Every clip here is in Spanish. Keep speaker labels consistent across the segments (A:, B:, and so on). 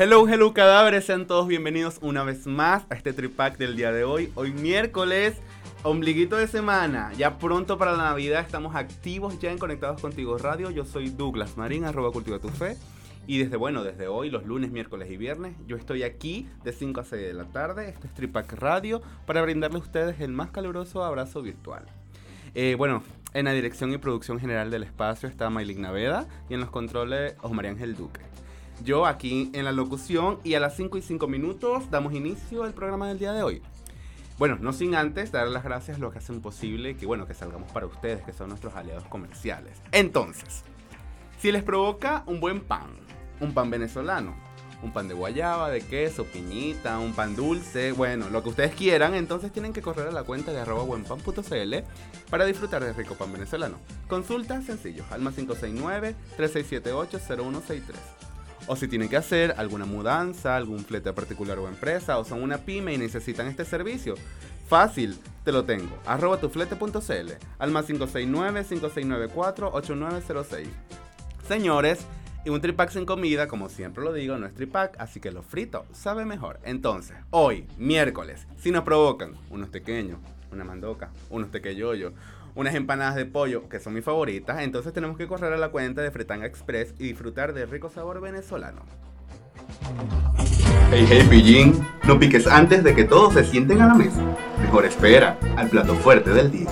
A: Hello, hello cadáveres, sean todos bienvenidos una vez más a este tripack del día de hoy. Hoy miércoles, ombliguito de semana, ya pronto para la Navidad estamos activos ya en Conectados Contigo Radio. Yo soy Douglas Marín, arroba cultiva tu fe. Y desde, bueno, desde hoy, los lunes, miércoles y viernes, yo estoy aquí de 5 a 6 de la tarde, este es Tripack Radio, para brindarle a ustedes el más caluroso abrazo virtual. Eh, bueno, en la dirección y producción general del espacio está Maylin Naveda y en los controles Osmaría Ángel Duque yo aquí en la locución y a las 5 y 5 minutos damos inicio al programa del día de hoy. Bueno, no sin antes dar las gracias a los que hacen posible que, bueno, que salgamos para ustedes, que son nuestros aliados comerciales. Entonces, si les provoca un buen pan, un pan venezolano, un pan de guayaba, de queso, piñita, un pan dulce, bueno, lo que ustedes quieran, entonces tienen que correr a la cuenta de arroba buenpan.cl para disfrutar de rico pan venezolano. Consulta sencillos, alma 569 3678 0163 o si tienen que hacer alguna mudanza, algún flete particular o empresa, o son una pyme y necesitan este servicio. Fácil, te lo tengo. Arroba tuflete.cl al más 569-5694-8906. Señores, y un tripack sin comida, como siempre lo digo, no es tripack, así que lo frito sabe mejor. Entonces, hoy, miércoles, si nos provocan unos pequeños, una mandoca, unos tequeyoyos, unas empanadas de pollo, que son mis favoritas, entonces tenemos que correr a la cuenta de Fretanga Express y disfrutar del rico sabor venezolano. Hey, hey, pillín, no piques antes de que todos se sienten a la mesa. Mejor espera al plato fuerte del día.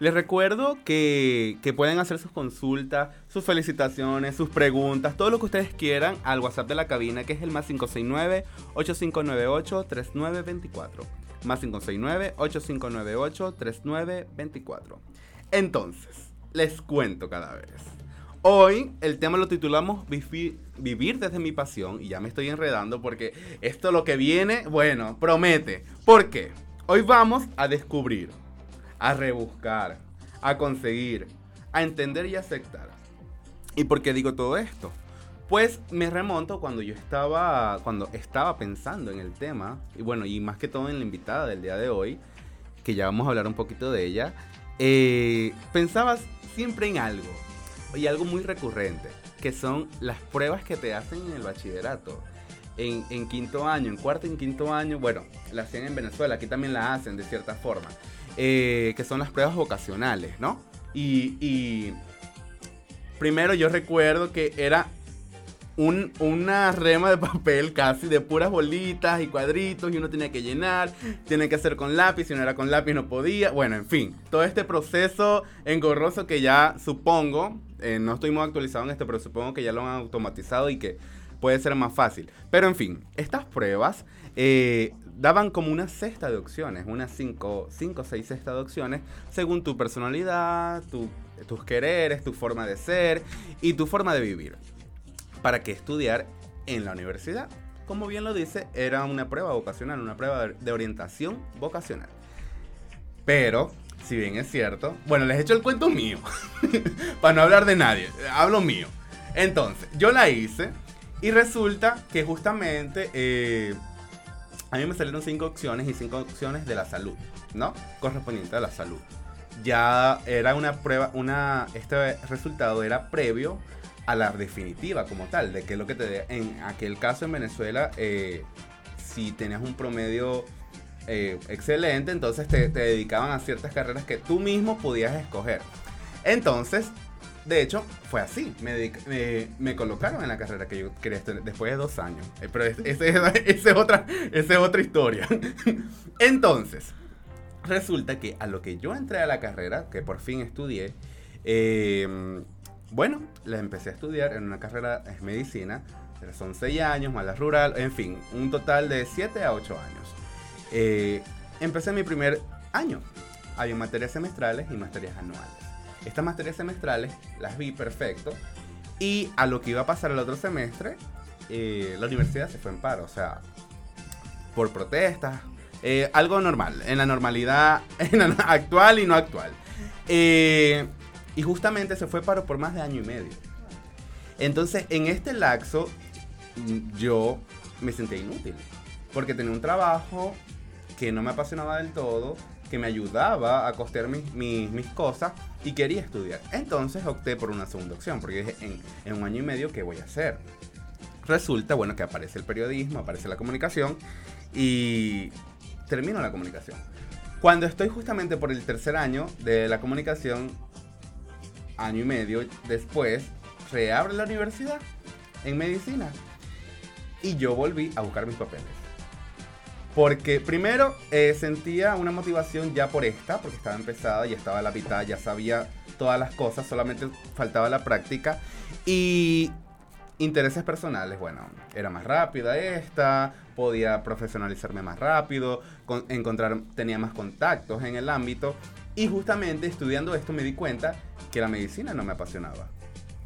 A: Les recuerdo que, que, pueden hacer sus consultas, sus felicitaciones, sus preguntas, todo lo que ustedes quieran al WhatsApp de la cabina, que es el más 569-8598-3924 más 569-8598-3924. Entonces, les cuento cada vez. Hoy el tema lo titulamos Vivir desde mi pasión y ya me estoy enredando porque esto lo que viene, bueno, promete. ¿Por qué? Hoy vamos a descubrir, a rebuscar, a conseguir, a entender y aceptar. ¿Y por qué digo todo esto? Pues me remonto cuando yo estaba, cuando estaba pensando en el tema, y bueno, y más que todo en la invitada del día de hoy, que ya vamos a hablar un poquito de ella, eh, pensabas siempre en algo, y algo muy recurrente, que son las pruebas que te hacen en el bachillerato. En, quinto año, en cuarto y en quinto año, bueno, la hacen en Venezuela, aquí también la hacen de cierta forma, eh, que son las pruebas vocacionales, ¿no? Y primero yo recuerdo que era una rema de papel casi de puras bolitas y cuadritos y uno tenía que llenar, tiene que hacer con lápiz, si no era con lápiz no podía, bueno, en fin, todo este proceso engorroso que ya supongo, eh, no estoy muy actualizado en esto, pero supongo que ya lo han automatizado y que puede ser más fácil. Pero en fin, estas pruebas eh, daban como una cesta de opciones, unas 5 o 6 cestas de opciones, según tu personalidad, tus quereres, tu forma de ser y tu forma de vivir para que estudiar en la universidad. Como bien lo dice, era una prueba vocacional, una prueba de orientación vocacional. Pero, si bien es cierto, bueno, les he hecho el cuento mío, para no hablar de nadie, hablo mío. Entonces, yo la hice y resulta que justamente eh, a mí me salieron cinco opciones y cinco opciones de la salud, ¿no? Correspondiente a la salud. Ya era una prueba, una, este resultado era previo a la definitiva como tal, de que lo que te en aquel caso en Venezuela, eh, si tenías un promedio eh, excelente, entonces te, dedicaban a ciertas carreras que tú mismo podías escoger. Entonces, de hecho, fue así. Me, me, colocaron en la carrera que yo quería estudiar después de dos años. Eh, pero esa es, otra, es otra historia. Entonces, resulta que a lo que yo entré a la carrera, que por fin estudié, bueno, la empecé a estudiar en una carrera es medicina, son 6 años, mala rural, en fin, un total de 7 a 8 años. Eh, empecé mi primer año. Había materias semestrales y materias anuales. Estas materias semestrales las vi perfecto Y a lo que iba a pasar el otro semestre, eh, la universidad se fue en paro, o sea, por protestas, eh, algo normal, en la normalidad en la actual y no actual. Eh, y justamente se fue paro por más de año y medio. Entonces, en este laxo, mm, yo me sentía inútil, porque tenía un trabajo que no me apasionaba del todo, que me ayudaba a costear mis, mis, cosas y quería estudiar. Entonces opté por una segunda opción, porque dije, en, en un año y medio, ¿qué voy a hacer? Resulta, bueno, que aparece el periodismo, aparece la comunicación y termino la comunicación. Cuando estoy justamente por el tercer año de la comunicación, año y medio después, reabre la universidad en medicina. Y yo volví a buscar mis papeles. Porque primero eh, sentía una motivación ya por esta, porque estaba empezada, ya estaba a la mitad, ya sabía todas las cosas, solamente faltaba la práctica. Y intereses personales, bueno, era más rápida esta, podía profesionalizarme más rápido, con- encontrar, tenía más contactos en el ámbito. Y justamente estudiando esto me di cuenta que la medicina no me apasionaba.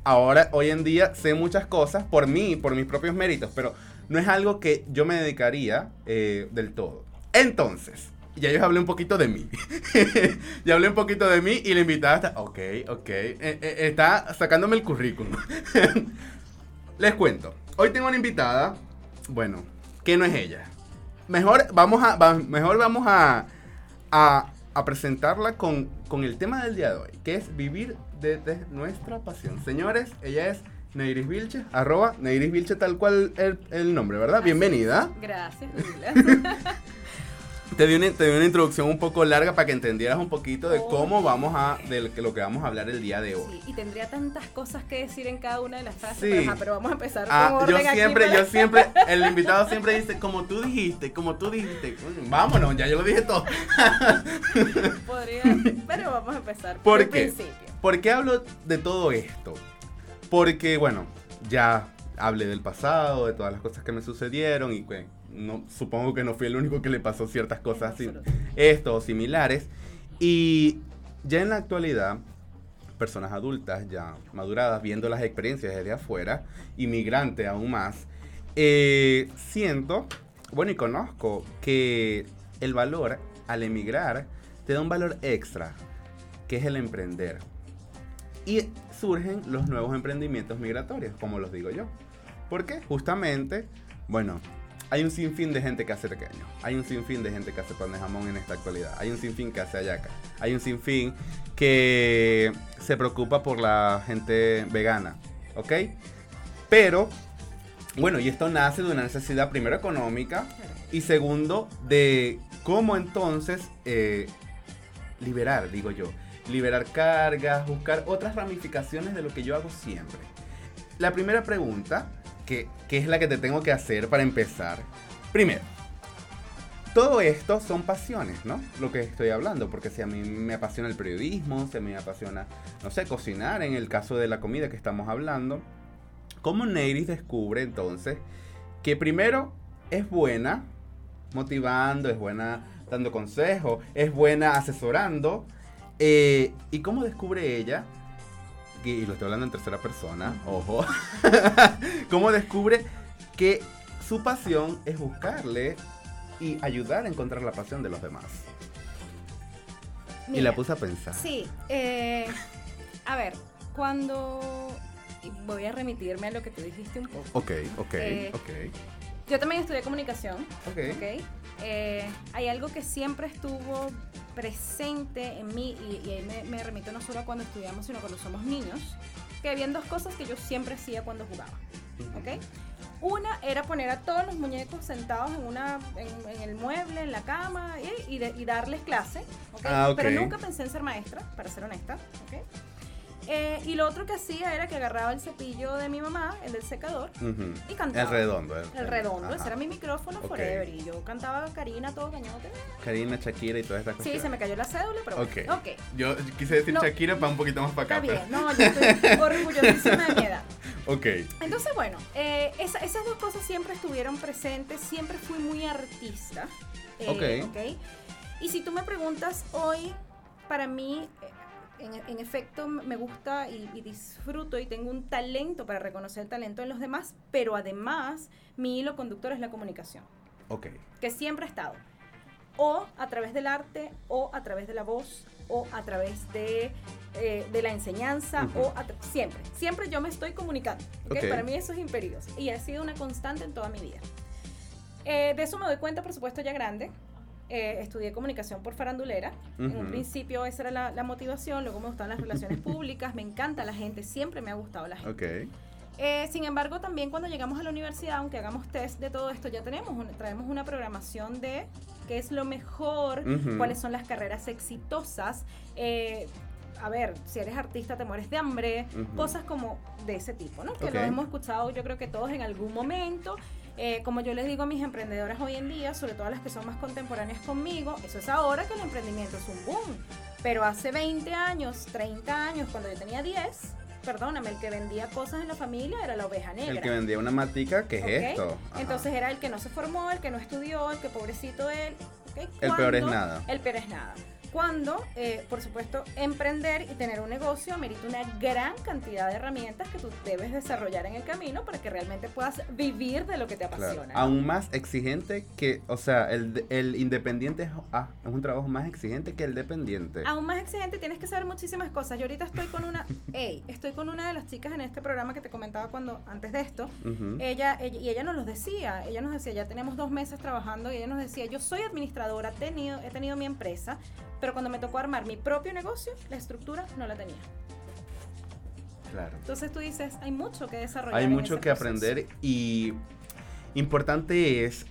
A: Ahora, hoy en día, sé muchas cosas por mí, por mis propios méritos, pero no es algo que yo me dedicaría eh, del todo. Entonces, ya yo hablé un poquito de mí. ya hablé un poquito de mí y la invitada está, ok, ok, eh, eh, está sacándome el currículum. Les cuento, hoy tengo una invitada, bueno, que no es ella. Mejor vamos a, va- mejor vamos a, a, a presentarla con, con el tema del día de hoy, que es vivir desde nuestra pasión. Señores, ella es Neiris Vilche, arroba Neiris Vilche tal cual el, el nombre, ¿verdad? Bienvenida.
B: Gracias, Douglas.
A: Te di, una, te di una introducción un poco larga para que entendieras un poquito de
B: Oh.
A: cómo vamos a, de lo que vamos a hablar el día de hoy.
B: Sí, y tendría tantas cosas que decir en cada una de las frases,
A: Sí.
B: pero, ajá, pero vamos a empezar
A: Ah,
B: con
A: yo
B: orden aquí
A: siempre,
B: para-
A: yo siempre, el invitado siempre dice, como tú dijiste, como tú dijiste. Vámonos, ya yo lo dije todo.
B: Podría, pero vamos a empezar
A: ¿Por
B: el
A: qué?
B: principio.
A: ¿Por qué hablo de todo esto? Porque, bueno, ya hablé del pasado, de todas las cosas que me sucedieron y que no, supongo que no fui el único que le pasó ciertas cosas así, esto o similares. Y ya en la actualidad, personas adultas, ya maduradas, viendo las experiencias desde afuera, inmigrante aún más, eh, siento, bueno, y conozco que el valor al emigrar te da un valor extra, que es el emprender. Y surgen los nuevos emprendimientos migratorios, como los digo yo. ¿Por qué? Justamente, bueno, hay un sinfín de gente que hace pequeño. Hay un sinfín de gente que hace pan de jamón en esta actualidad. Hay un sinfín que hace ayaca. Hay un sinfín que se preocupa por la gente vegana. ¿Ok? Pero, bueno, y esto nace de una necesidad primero económica y segundo de cómo entonces eh, liberar, digo yo. Liberar cargas, buscar otras ramificaciones de lo que yo hago siempre. La primera pregunta, que, que es la que te tengo que hacer para empezar. Primero, todo esto son pasiones, ¿no? Lo que estoy hablando, porque si a mí me apasiona el periodismo, si a mí me apasiona, no sé, cocinar, en el caso de la comida que estamos hablando, ¿cómo Neiris descubre entonces que primero es buena motivando, es buena dando consejos, es buena asesorando? eh, ¿Y cómo descubre ella? Que- Y lo estoy hablando en tercera persona, ojo. ¿Cómo descubre que su pasión es buscarle y ayudar a encontrar la pasión de los demás? y la puse a pensar.
B: Sí, eh, a ver, cuando voy a remitirme a lo que tú dijiste un poco.
A: Ok, ok,
B: Eh,
A: ok,
B: Yo también estudié comunicación,
A: ok.
B: ¿ok? Eh, hay algo que siempre estuvo presente en mí y, y ahí me, me remito no solo a cuando estudiamos, sino cuando somos niños, que habían dos cosas que yo siempre hacía cuando jugaba, ¿ok? Una era poner a todos los muñecos sentados en, una, en, en el mueble, en la cama y, y de- y darles clase, ¿ok?
A: Ah, ok.
B: Pero nunca pensé en ser maestra, para ser honesta, ¿ok? Eh, y lo otro que hacía era que agarraba el cepillo de mi mamá, el del secador, y cantaba.
A: El redondo.
B: El redondo, ese era mi micrófono forever. Y yo cantaba Karina todo cañote.
A: Karina, Shakira y todas estas cosas.
B: Sí, se me cayó la cédula, pero
A: Ok.
B: bueno. Ok.
A: Yo quise decir
B: No.
A: Shakira para un poquito más para
B: Está
A: acá.
B: bien, no, yo estoy orgullosísima de mi edad.
A: Ok.
B: Entonces, bueno, eh, esa- esas dos cosas siempre estuvieron presentes, siempre fui muy artista. eh,
A: Ok.
B: ok. Y si tú me preguntas hoy, para mí, eh, en, en efecto me gusta y, y disfruto y tengo un talento para reconocer el talento en los demás, pero además mi hilo conductor es la comunicación,
A: Ok.
B: que siempre ha estado. O a través del arte, o a través de la voz, o a través de, eh, de la enseñanza, o a siempre. Siempre yo me estoy comunicando. ¿ok?
A: Ok.
B: Para mí eso es imperioso y ha sido una constante en toda mi vida. Eh, de eso me doy cuenta, por supuesto, ya grande. Eh, estudié comunicación por farandulera. En un principio esa era la, la motivación, luego me gustaban las relaciones públicas, me encanta la gente, siempre me ha gustado la gente.
A: Ok.
B: Eh, sin embargo, también cuando llegamos a la universidad, aunque hagamos test de todo esto, ya tenemos un- traemos una programación de qué es lo mejor,
A: Ujú.
B: cuáles son las carreras exitosas. eh, a ver, si eres artista te mueres de hambre,
A: Ujú.
B: cosas como de ese tipo, ¿no? Que
A: Ok.
B: lo hemos escuchado yo creo que todos en algún momento. Eh, como yo les digo a mis emprendedoras hoy en día, sobre todo a las que son más contemporáneas conmigo, eso es ahora que el emprendimiento es un boom. Pero hace 20 años, 30 años, cuando yo tenía 10, perdóname, el que vendía cosas en la familia era la oveja negra.
A: El que vendía una matica, ¿qué es esto? Ajá.
B: Entonces era el que no se formó, el que no estudió, el que pobrecito él.
A: El peor es nada.
B: El peor es nada. Cuando, eh, por supuesto, emprender y tener un negocio amerita una gran cantidad de herramientas que tú debes desarrollar en el camino para que realmente puedas vivir de lo que te apasiona.
A: Aún más exigente que, o sea, el, el independiente es, ah, es un trabajo más exigente que el dependiente.
B: Aún más exigente, tienes que saber muchísimas cosas. Yo ahorita estoy con una, ey, estoy con una de las chicas en este programa que te comentaba cuando antes de esto. Ella, ella- y ella nos los decía, ella nos decía, ya tenemos dos meses trabajando y ella nos decía, yo soy administradora, he tenido, he tenido mi empresa, pero cuando me tocó armar mi propio negocio, la estructura no la tenía.
A: Claro.
B: Entonces tú dices, hay mucho que desarrollar.
A: Hay mucho que
B: proceso.
A: aprender y importante es,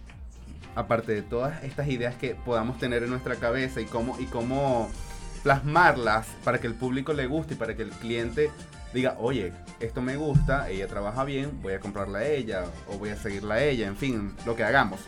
A: aparte de todas estas ideas que podamos tener en nuestra cabeza y cómo, y cómo plasmarlas para que el público le guste y para que el cliente diga, oye, esto me gusta, ella trabaja bien, voy a comprarla a ella o voy a seguirla a ella, en fin, lo que hagamos.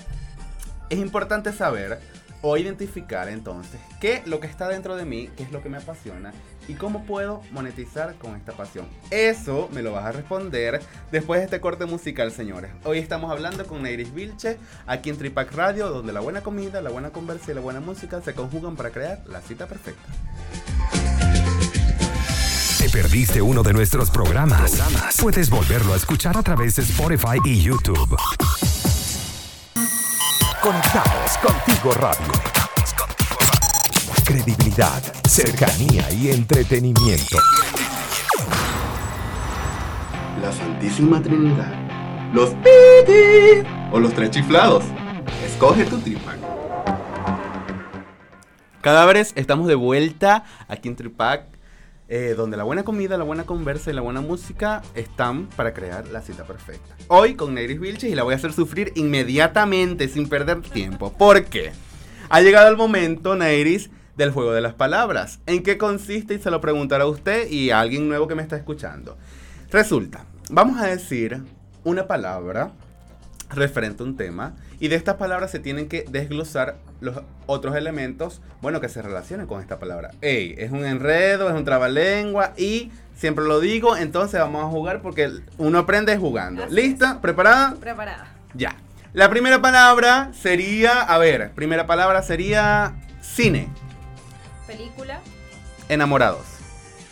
A: Es importante saber o identificar entonces qué lo que está dentro de mí, qué es lo que me apasiona y cómo puedo monetizar con esta pasión. Eso me lo vas a responder después de este corte musical, señores. Hoy estamos hablando con Neiris Vilche aquí en Tripac Radio, donde la buena comida, la buena conversa y la buena música se conjugan para crear la cita perfecta.
C: ¿Te perdiste uno de nuestros programas? Puedes volverlo a escuchar a través de Spotify y YouTube. Conectados contigo radio. Credibilidad, cercanía y entretenimiento.
A: La Santísima Trinidad, los pitis o los tres chiflados. Escoge tu Tripac. Cadáveres, estamos de vuelta aquí en Tripac, eh, donde la buena comida, la buena conversa y la buena música están para crear la cita perfecta. Hoy con Neiris Vilches y la voy a hacer sufrir inmediatamente, sin perder tiempo. ¿Por qué? Ha llegado el momento, Neiris, del juego de las palabras. ¿En qué consiste? Y se lo preguntará a usted y a alguien nuevo que me está escuchando. Resulta, vamos a decir una palabra referente a un tema y de estas palabras se tienen que desglosar los otros elementos, bueno, que se relacionen con esta palabra. Ey, es un enredo, es un trabalengua y siempre lo digo, entonces vamos a jugar porque uno aprende jugando.
B: Así
A: ¿Lista? ¿Preparada?
B: Preparada.
A: Ya. La primera palabra sería, a ver, primera palabra sería cine,
B: Película,
A: enamorados,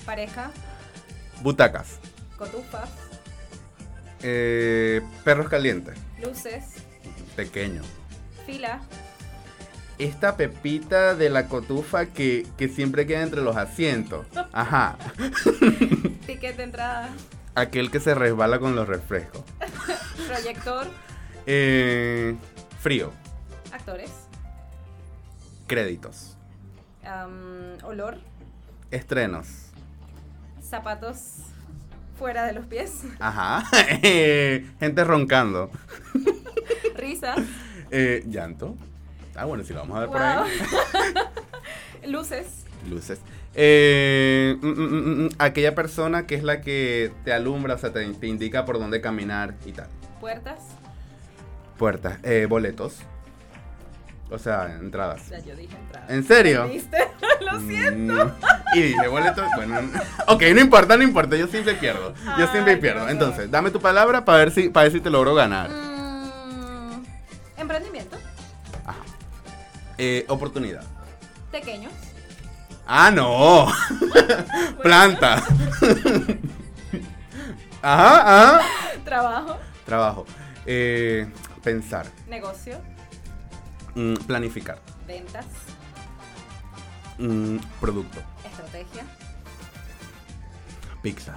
B: pareja,
A: butacas,
B: cotufas,
A: eh, perros calientes,
B: luces,
A: pequeño.
B: fila,
A: Esta pepita de la cotufa que, que siempre queda entre los asientos. Ajá.
B: ticket de entrada,
A: Aquel que se resbala con los refrescos.
B: proyector,
A: Eh, frío.
B: actores,
A: Créditos.
B: olor,
A: Estrenos.
B: zapatos fuera de los pies,
A: Ajá. Eh, gente roncando.
B: risas,
A: Eh, llanto. Ah, bueno, si lo vamos a ver por ahí.
B: luces,
A: Luces. Eh, mm, mm, mm, aquella persona que es la que te alumbra, o sea, te, te indica por dónde caminar y tal.
B: puertas,
A: Puertas. Eh, boletos. O sea, entradas.
B: ya yo dije entrada.
A: ¿En serio?
B: ¿Viste? Lo siento.
A: Mm, Y dije, boletos. Bueno, ok, no importa, no importa. Yo siempre pierdo. Yo siempre pierdo. Entonces, dame tu palabra para ver si, para ver si te logro ganar.
B: Mm, emprendimiento,
A: Ajá. Eh, oportunidad.
B: pequeños,
A: Ah, no. Planta. ajá, ajá.
B: Trabajo,
A: Trabajo. Eh, pensar.
B: negocio,
A: Mm, planificar.
B: ventas,
A: Mm, producto.
B: estrategia,
A: Pizza.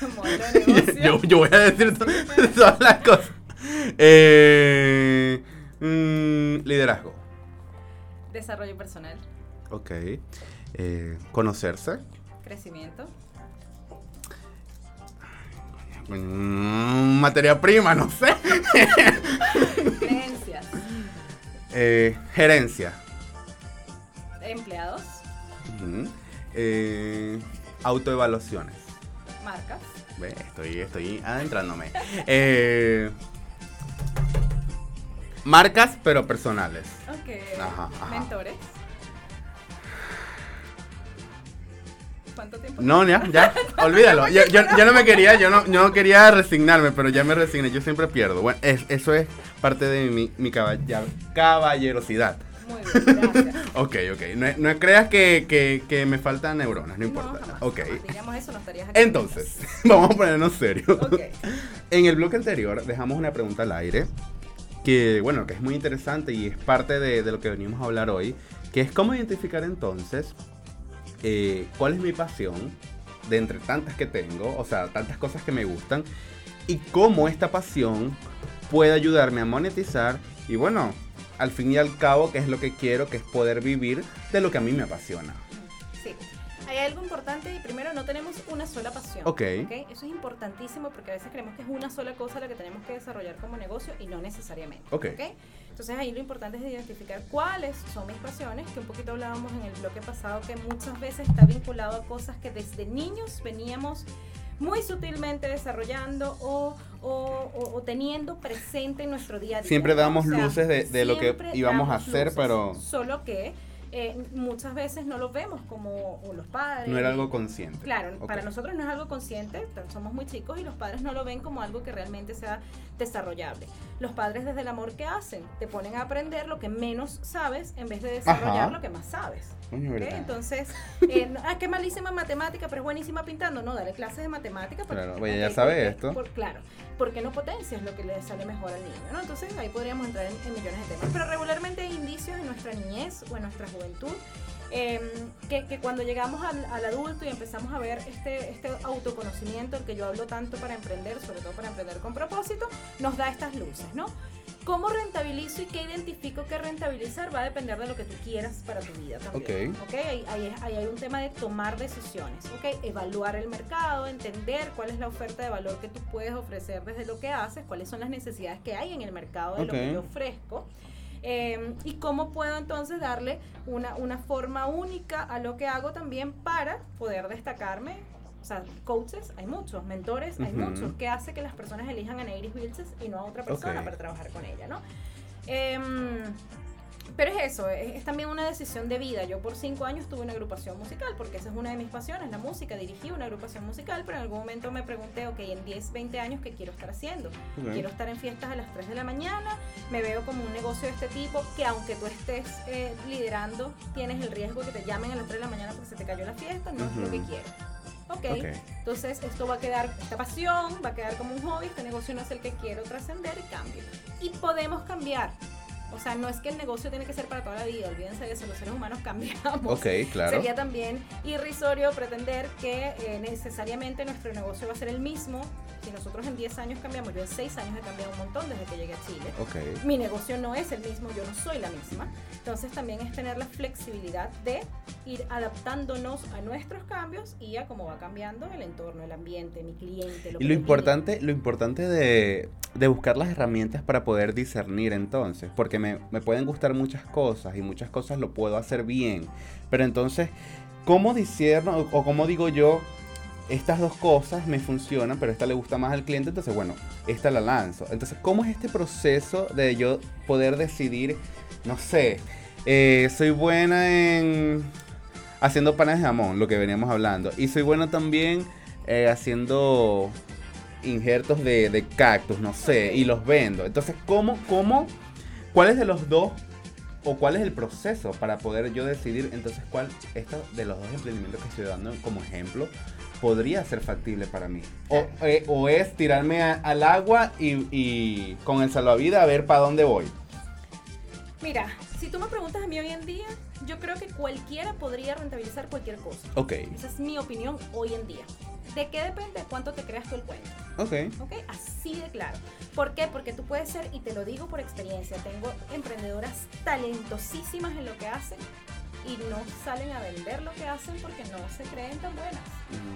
A: yo, yo voy a decir to- todas las cosas. Eh, mm, liderazgo.
B: Desarrollo personal,
A: Ok. Eh, conocerse.
B: crecimiento,
A: materia prima, no sé.
B: creencias,
A: Eh, gerencia.
B: empleados.
A: Eh, autoevaluaciones.
B: marcas,
A: Ve, estoy, estoy adentrándome. Eh, marcas, pero personales.
B: ok,
A: Ajá, ajá.
B: mentores. ¿Cuánto tiempo?
A: No, ya, ya, olvídalo. Yo, yo- yo no me quería, yo no, yo no quería resignarme, pero ya me resigné. Yo siempre pierdo. Bueno, es- eso es parte de mi, mi caballerosidad.
B: Muy bien, gracias.
A: Ok, ok. No, no creas que, que- que me faltan neuronas, no importa.
B: jamás,
A: ok.
B: jamás. Diríamos eso, no estarías aquí.
A: Entonces, vamos a ponernos serios.
B: Ok.
A: En el bloque anterior dejamos una pregunta al aire que, bueno, que es muy interesante y es parte de, de lo que venimos a hablar hoy, que es cómo identificar entonces eh, cuál es mi pasión de entre tantas que tengo, o sea, tantas cosas que me gustan, y cómo esta pasión puede ayudarme a monetizar y, bueno, al fin y al cabo, que es lo que quiero, que es poder vivir de lo que a mí me apasiona.
B: Hay algo importante y primero no tenemos una sola pasión.
A: Ok.
B: Eso es importantísimo porque a veces creemos que es una sola cosa la que tenemos que desarrollar como negocio y no necesariamente.
A: Ok.
B: Entonces ahí lo importante es identificar cuáles son mis pasiones, que un poquito hablábamos en el bloque pasado, que muchas veces está vinculado a cosas que desde niños veníamos muy sutilmente desarrollando o, o- o- o teniendo presente en nuestro día a día.
A: Siempre damos luces de- de lo que íbamos a hacer, pero-
B: Solo que eh, muchas veces no lo vemos como o los padres.
A: No era algo consciente.
B: Claro,
A: Ok.
B: para nosotros no es algo consciente, somos muy chicos y los padres no lo ven como algo que realmente sea desarrollable. Los padres desde el amor que hacen, te ponen a aprender lo que menos sabes en vez de desarrollar
A: Ajá.
B: lo que más sabes.
A: Coño,
B: ¿ok?
A: ¿verdad?
B: Entonces, eh, ah, qué malísima matemática, pero es buenísima pintando. No, dale clases de matemática. porque-
A: Claro, oye, ya sabe esto.
B: por- claro, porque no potencias lo que le sale mejor al niño, ¿no? Entonces ahí podríamos entrar en, en millones de temas. Pero regularmente hay indicios en nuestra niñez o en nuestra juventud em, que, que cuando llegamos al, al adulto y empezamos a ver este, este autoconocimiento, el que yo hablo tanto para emprender, sobre todo para emprender con propósito, nos da estas luces, ¿no? ¿Cómo rentabilizo y qué identifico que rentabilizar? Va a depender de lo que tú quieras para tu vida también.
A: Ok.
B: ¿ok? Ahí, ahí- ahí hay un tema de tomar decisiones, ¿ok? Evaluar el mercado, entender cuál es la oferta de valor que tú puedes ofrecer desde lo que haces, cuáles son las necesidades que hay en el mercado de lo que yo ofrezco. Eh, y cómo puedo entonces darle una, una forma única a lo que hago también para poder destacarme. O sea, coaches hay muchos, mentores hay muchos, que hace que las personas elijan a Neiris Wilches y no a otra persona para trabajar con ella, ¿no? Em, pero es eso, es, es también una decisión de vida. Yo por cinco años tuve una agrupación musical, porque esa es una de mis pasiones, la música. Dirigí una agrupación musical, pero en algún momento me pregunté, ok, en 10, 20 años, ¿qué quiero estar haciendo? Quiero estar en fiestas a las 3 de la mañana, me veo como un negocio de este tipo, que aunque tú estés eh, liderando, tienes el riesgo de que te llamen a las 3 de la mañana porque se te cayó la fiesta, no es lo que quiero. Ok,
A: Ok.
B: entonces esto va a quedar, esta pasión va a quedar como un hobby, este negocio no es el que quiero trascender y cambio. Y podemos cambiar. O sea, no es que el negocio tiene que ser para toda la vida, olvídense de eso, los seres humanos cambiamos.
A: Ok, claro.
B: Sería también irrisorio pretender que eh, necesariamente nuestro negocio va a ser el mismo. Si nosotros en 10 años cambiamos, yo en 6 años he cambiado un montón desde que llegué a Chile.
A: Ok.
B: Mi negocio no es el mismo, yo no soy la misma. Entonces también es tener la flexibilidad de ir adaptándonos a nuestros cambios y a cómo va cambiando el entorno, el ambiente, mi cliente.
A: Y lo
B: me pide.
A: importante, lo importante de, de buscar las herramientas para poder discernir entonces, porque me, me pueden gustar muchas cosas y muchas cosas lo puedo hacer bien, pero entonces, ¿cómo discierno o cómo digo yo, estas dos cosas me funcionan, pero esta le gusta más al cliente, entonces bueno, esta la lanzo. Entonces, ¿cómo es este proceso de yo poder decidir, no sé, eh, soy buena en haciendo panes de jamón, lo que veníamos hablando, y soy bueno también eh, haciendo injertos de, cactus, no sé, y los vendo. Entonces, ¿cómo, cómo, cuáles de los dos o cuál es el proceso para poder yo decidir entonces cuál esto de los dos emprendimientos que estoy dando como ejemplo podría ser factible para mí. O, eh, o es tirarme a- al agua y, y con el salvavidas a ver para dónde voy.
B: Mira, si tú me preguntas a mí hoy en día, yo creo que cualquiera podría rentabilizar cualquier cosa.
A: Ok,
B: Esa es mi opinión hoy en día. ¿De qué depende? ¿Cuánto te creas tú el cuento?
A: ok.
B: ¿Ok? Así de claro. ¿Por qué? Porque tú puedes ser, y te lo digo por experiencia, tengo emprendedoras talentosísimas en lo que hacen y no salen a vender lo que hacen porque no se creen tan buenas.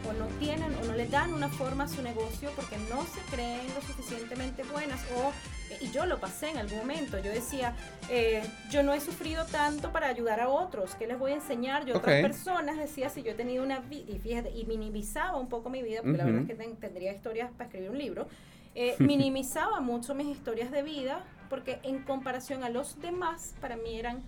B: O no tienen, o no le dan una forma a su negocio porque no se creen lo suficientemente buenas. O, y yo lo pasé en algún momento. Yo decía, eh, yo no he sufrido tanto para ayudar a otros. ¿Qué les voy a enseñar? Yo a otras personas decía, si yo he tenido una vida, y fíjate, y minimizaba un poco mi vida, porque la
A: Ujú.
B: verdad es que ten- tendría historias para escribir un libro. eh, minimizaba mucho mis historias de vida porque en comparación a los demás, para mí eran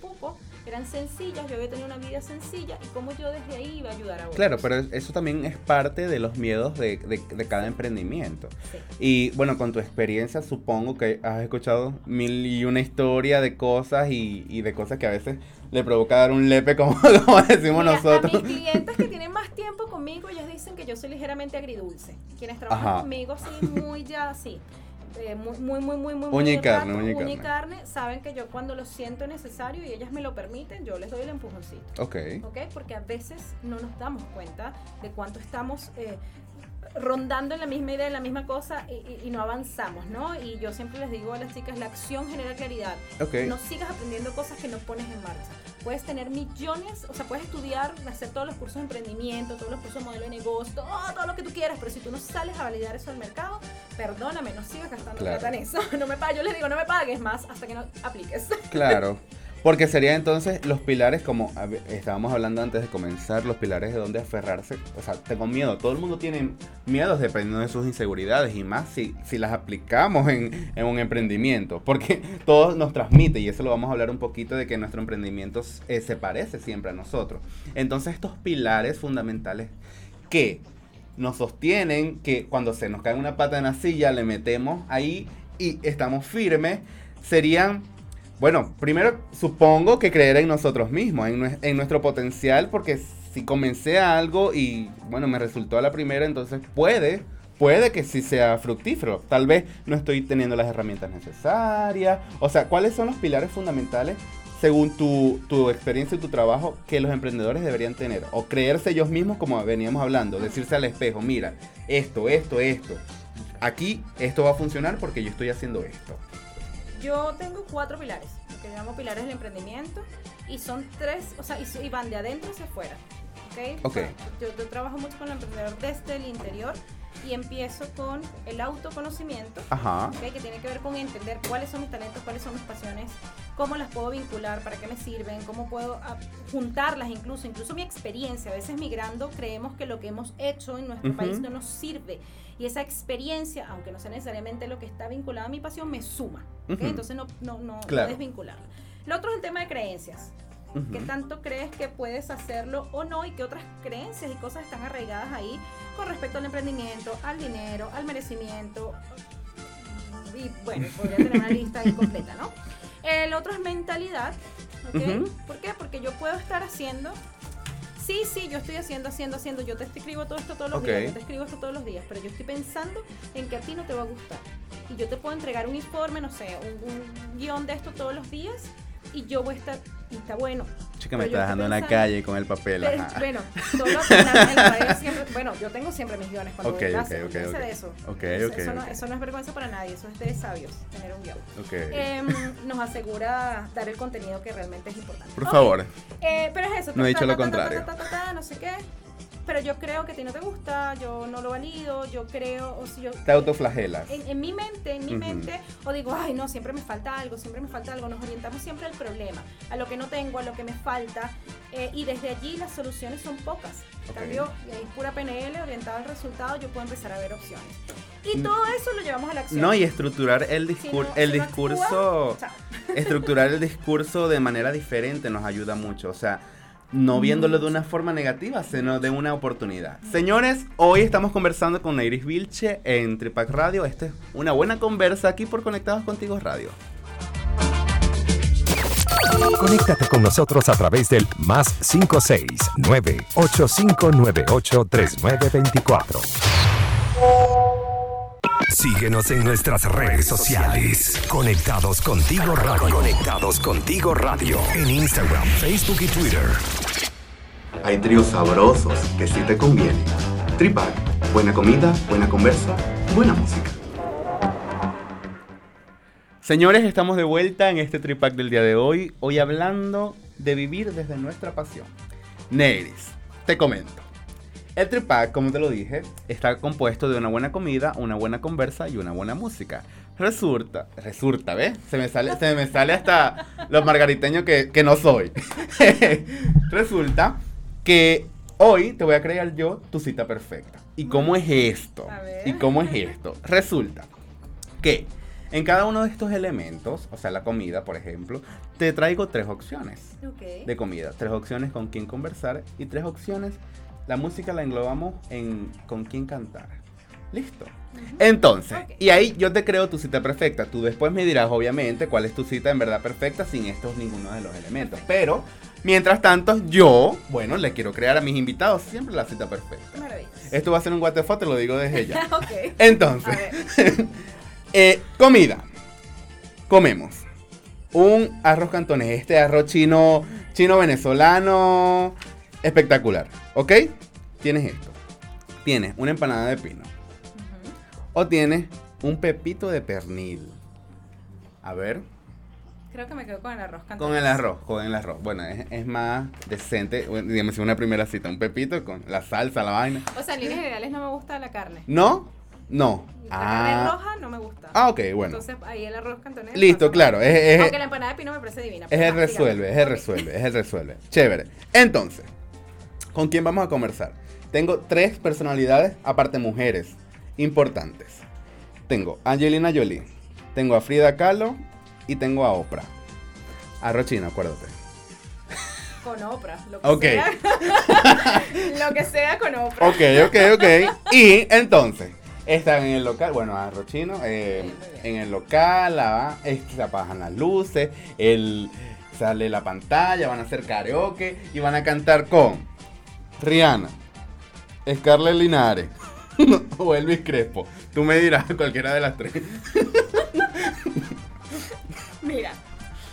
B: poco, eran sencillas, yo había tenido una vida sencilla y cómo yo desde ahí iba a ayudar a otros.
A: Claro, pero eso también es parte de los miedos de, de- de cada emprendimiento.
B: Sí.
A: Y bueno, con tu experiencia supongo que has escuchado mil y una historia de cosas y, y de cosas que a veces le provoca dar un lepe como, como decimos
B: Mira,
A: nosotros.
B: A mis clientes que tienen más tiempo conmigo, ellos dicen que yo soy ligeramente agridulce. Quienes trabajan
A: Ajá.
B: conmigo, sí, muy ya, sí. eh, muy, muy, muy, muy, muy,
A: Uña
B: muy
A: y carne, uña y carne.
B: carne, saben que yo cuando lo siento necesario y ellas me lo permiten, yo les doy el empujoncito.
A: Ok.
B: ¿ok? Porque a veces no nos damos cuenta de cuánto estamos eh, rondando en la misma idea, en la misma cosa y, y- y no avanzamos, ¿no? Y yo siempre les digo a las chicas, la acción genera claridad.
A: Ok.
B: No sigas aprendiendo cosas que no pones en marcha. Puedes tener millones, o sea, puedes estudiar, hacer todos los cursos de emprendimiento, todos los cursos de modelo de negocio, todo, todo lo que tú quieras, pero si tú no sales a validar eso al mercado, perdóname, no sigas gastando
A: Claro.
B: plata en eso. No me pagues, yo les digo, no me pagues más hasta que no apliques.
A: Claro. Porque serían entonces los pilares, como estábamos hablando antes de comenzar, los pilares de donde aferrarse. O sea, tengo miedo. Todo el mundo tiene miedos dependiendo de sus inseguridades y más si, si las aplicamos en, en un emprendimiento. Porque todo nos transmite y eso lo vamos a hablar un poquito de que nuestro emprendimiento eh, se parece siempre a nosotros. Entonces estos pilares fundamentales que nos sostienen, que cuando se nos cae una pata en la silla le metemos ahí y estamos firmes, serían bueno, primero supongo que creer en nosotros mismos, en, en nuestro potencial, porque si comencé algo y bueno, me resultó a la primera, entonces puede, puede que sí sea fructífero. Tal vez no estoy teniendo las herramientas necesarias. O sea, ¿cuáles son los pilares fundamentales según tu, tu experiencia y tu trabajo que los emprendedores deberían tener? O creerse ellos mismos como veníamos hablando, decirse al espejo, mira, esto, esto, esto. Aquí esto va a funcionar porque yo estoy haciendo esto.
B: Yo tengo cuatro pilares, lo que llamo pilares del emprendimiento, y son tres, o sea, y, van de adentro hacia afuera. ¿ok? O
A: Ok.
B: sea, yo, yo trabajo mucho con el emprendedor desde el interior y empiezo con el autoconocimiento,
A: Ajá.
B: ¿ok? que tiene que ver con entender cuáles son mis talentos, cuáles son mis pasiones, cómo las puedo vincular, para qué me sirven, cómo puedo ah, juntarlas incluso, incluso mi experiencia. A veces migrando creemos que lo que hemos hecho en nuestro
A: Ujú.
B: país no nos sirve. Y esa experiencia, aunque no sea necesariamente lo que está vinculado a mi pasión, me suma. ¿ok?
A: Ujú.
B: Entonces no, no, no, no
A: Claro.
B: desvincularlo. Lo otro es el tema de creencias. ¿Qué tanto crees que puedes hacerlo o no? Y qué otras creencias y cosas están arraigadas ahí con respecto al emprendimiento, al dinero, al merecimiento. Y bueno, podría tener una lista incompleta, ¿no? El otro es mentalidad. ¿Por qué? Porque yo puedo estar haciendo. Sí, sí, yo estoy haciendo, haciendo, haciendo. Yo te escribo todo esto todos los
A: Ok.
B: días. Yo te escribo esto todos los días. Pero yo estoy pensando en que a ti no te va a gustar. Y yo te puedo entregar un informe, no sé, un, un guion de esto todos los días. Y yo voy a estar. Y está bueno.
A: Chica, me está dejando en la calle con el papel.
B: Bueno, todo en la- siempre, bueno, yo tengo siempre mis guiones cuando
A: Ok,
B: voy a
A: ok,
B: clase,
A: ok,
B: olvídense
A: ok.
B: de eso. Eso- eso, no, eso no es vergüenza para nadie, eso es de sabios, tener un
A: guion.
B: Em, nos asegura dar el contenido que realmente es importante.
A: Por favor.
B: eh, pero es eso.
A: No he dicho lo contrario.
B: no sé qué. Pero yo creo que a ti no te gusta, yo no lo valido, yo creo, o si yo...
A: Te autoflagelas.
B: En, en mi mente, en mi
A: Ujú.
B: mente, o digo, ay, no, siempre me falta algo, siempre me falta algo. Nos orientamos siempre al problema, a lo que no tengo, a lo que me falta. eh, y desde allí las soluciones son pocas. En
A: Ok.
B: cambio, ahí pura PNL, orientada al resultado, yo puedo empezar a ver opciones. Y
A: Mm.
B: todo eso lo llevamos a la acción.
A: No, y estructurar el,
B: Si
A: discur-
B: no-
A: el
B: si no
A: discurso.
B: actúa,
A: estructurar el discurso de manera diferente nos ayuda mucho. O sea, no viéndolo de una forma negativa, sino de una oportunidad. Señores, hoy estamos conversando con Nairis Vilche en Tripac Radio. Esta es una buena conversa aquí por Conectados Contigo Radio.
C: Conéctate con nosotros a través del más 569-8598-3924. Síguenos en nuestras redes sociales. Conectados contigo radio. Conectados contigo radio. En Instagram, Facebook y Twitter.
A: Hay tríos sabrosos que sí te convienen. Tripac, buena comida, buena conversa, buena música. Señores, estamos de vuelta en este tripack del día de hoy. Hoy hablando de vivir desde nuestra pasión. Neris, te comento. El tripack, como te lo dije, está compuesto de una buena comida, una buena conversa y una buena música. Resulta, resulta, ¿ves? Se me sale, se me sale hasta los margariteños que, que no soy. resulta que hoy te voy a crear yo tu cita perfecta. ¿Y cómo es esto? ¿Y cómo es esto? Resulta que en cada uno de estos elementos, o sea, la comida, por ejemplo, te traigo tres opciones de comida, tres opciones con quién conversar y tres opciones, la música la englobamos en con quién cantar. Listo. Entonces, y ahí yo te creo tu cita perfecta. Tú después me dirás, obviamente, cuál es tu cita en verdad perfecta sin estos ninguno de los elementos. Pero, mientras tanto, yo, bueno, le quiero crear a mis invitados siempre la cita perfecta.
B: Maravilloso.
A: Esto va a ser un WTF, te lo digo desde ya.
B: ok.
A: Entonces, eh, comida. Comemos un arroz cantonés, este arroz chino, chino venezolano, espectacular, ¿ok? Tienes esto. Tienes una empanada de pino. O tienes un pepito de pernil. A ver,
B: Creo que me quedo con el arroz cantonés.
A: con el arroz, con el arroz. Bueno, es, es más decente. Bueno, digamos, si una primera cita, un pepito con la salsa, la vaina.
B: O sea, en líneas generales no me gusta la carne.
A: ¿No? No.
B: La carne
A: Ah,
B: roja no me gusta.
A: ah ok, bueno.
B: Entonces ahí el arroz cantonés.
A: Listo, claro. Es, es-
B: Aunque la empanada de pino me parece divina.
A: Es el
B: ajá,
A: resuelve, es el resuelve, es el resuelve. Chévere. Entonces, ¿con quién vamos a conversar? Tengo tres personalidades, aparte mujeres, importantes. Tengo a Angelina Jolie, tengo a Frida Kahlo y tengo a Oprah. A Rochina, acuérdate.
B: Con Oprah. Lo que
A: Ok.
B: sea. lo que sea con Oprah.
A: Ok, ok, ok. Y entonces, están en el local, bueno, a Rochino, eh, en el local, la- se apagan las luces, el, sale la pantalla, van a hacer karaoke y van a cantar con Rihanna, Scarlett Linares o Elvis Crespo. Tú me dirás cualquiera de las tres.
B: Mira.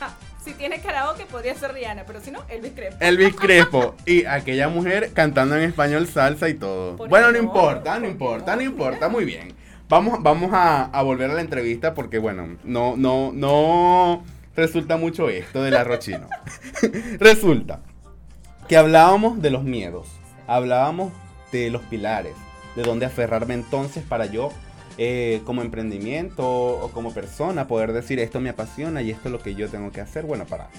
B: ah, si tiene karaoke podría ser Rihanna, pero si no, Elvis Crespo.
A: Elvis Crespo y aquella mujer cantando en español salsa y todo.
B: ¿Por
A: Bueno, no
B: no?
A: importa, no
B: ¿Por qué
A: importa,
B: no?
A: no importa, muy bien. Vamos, vamos a, a volver a la entrevista porque, bueno, no, no, no resulta mucho esto del arroz chino. resulta que hablábamos de los miedos, hablábamos de los pilares, de dónde aferrarme entonces para yo, eh, como emprendimiento o como persona, poder decir esto me apasiona y esto es lo que yo tengo que hacer, bueno, para,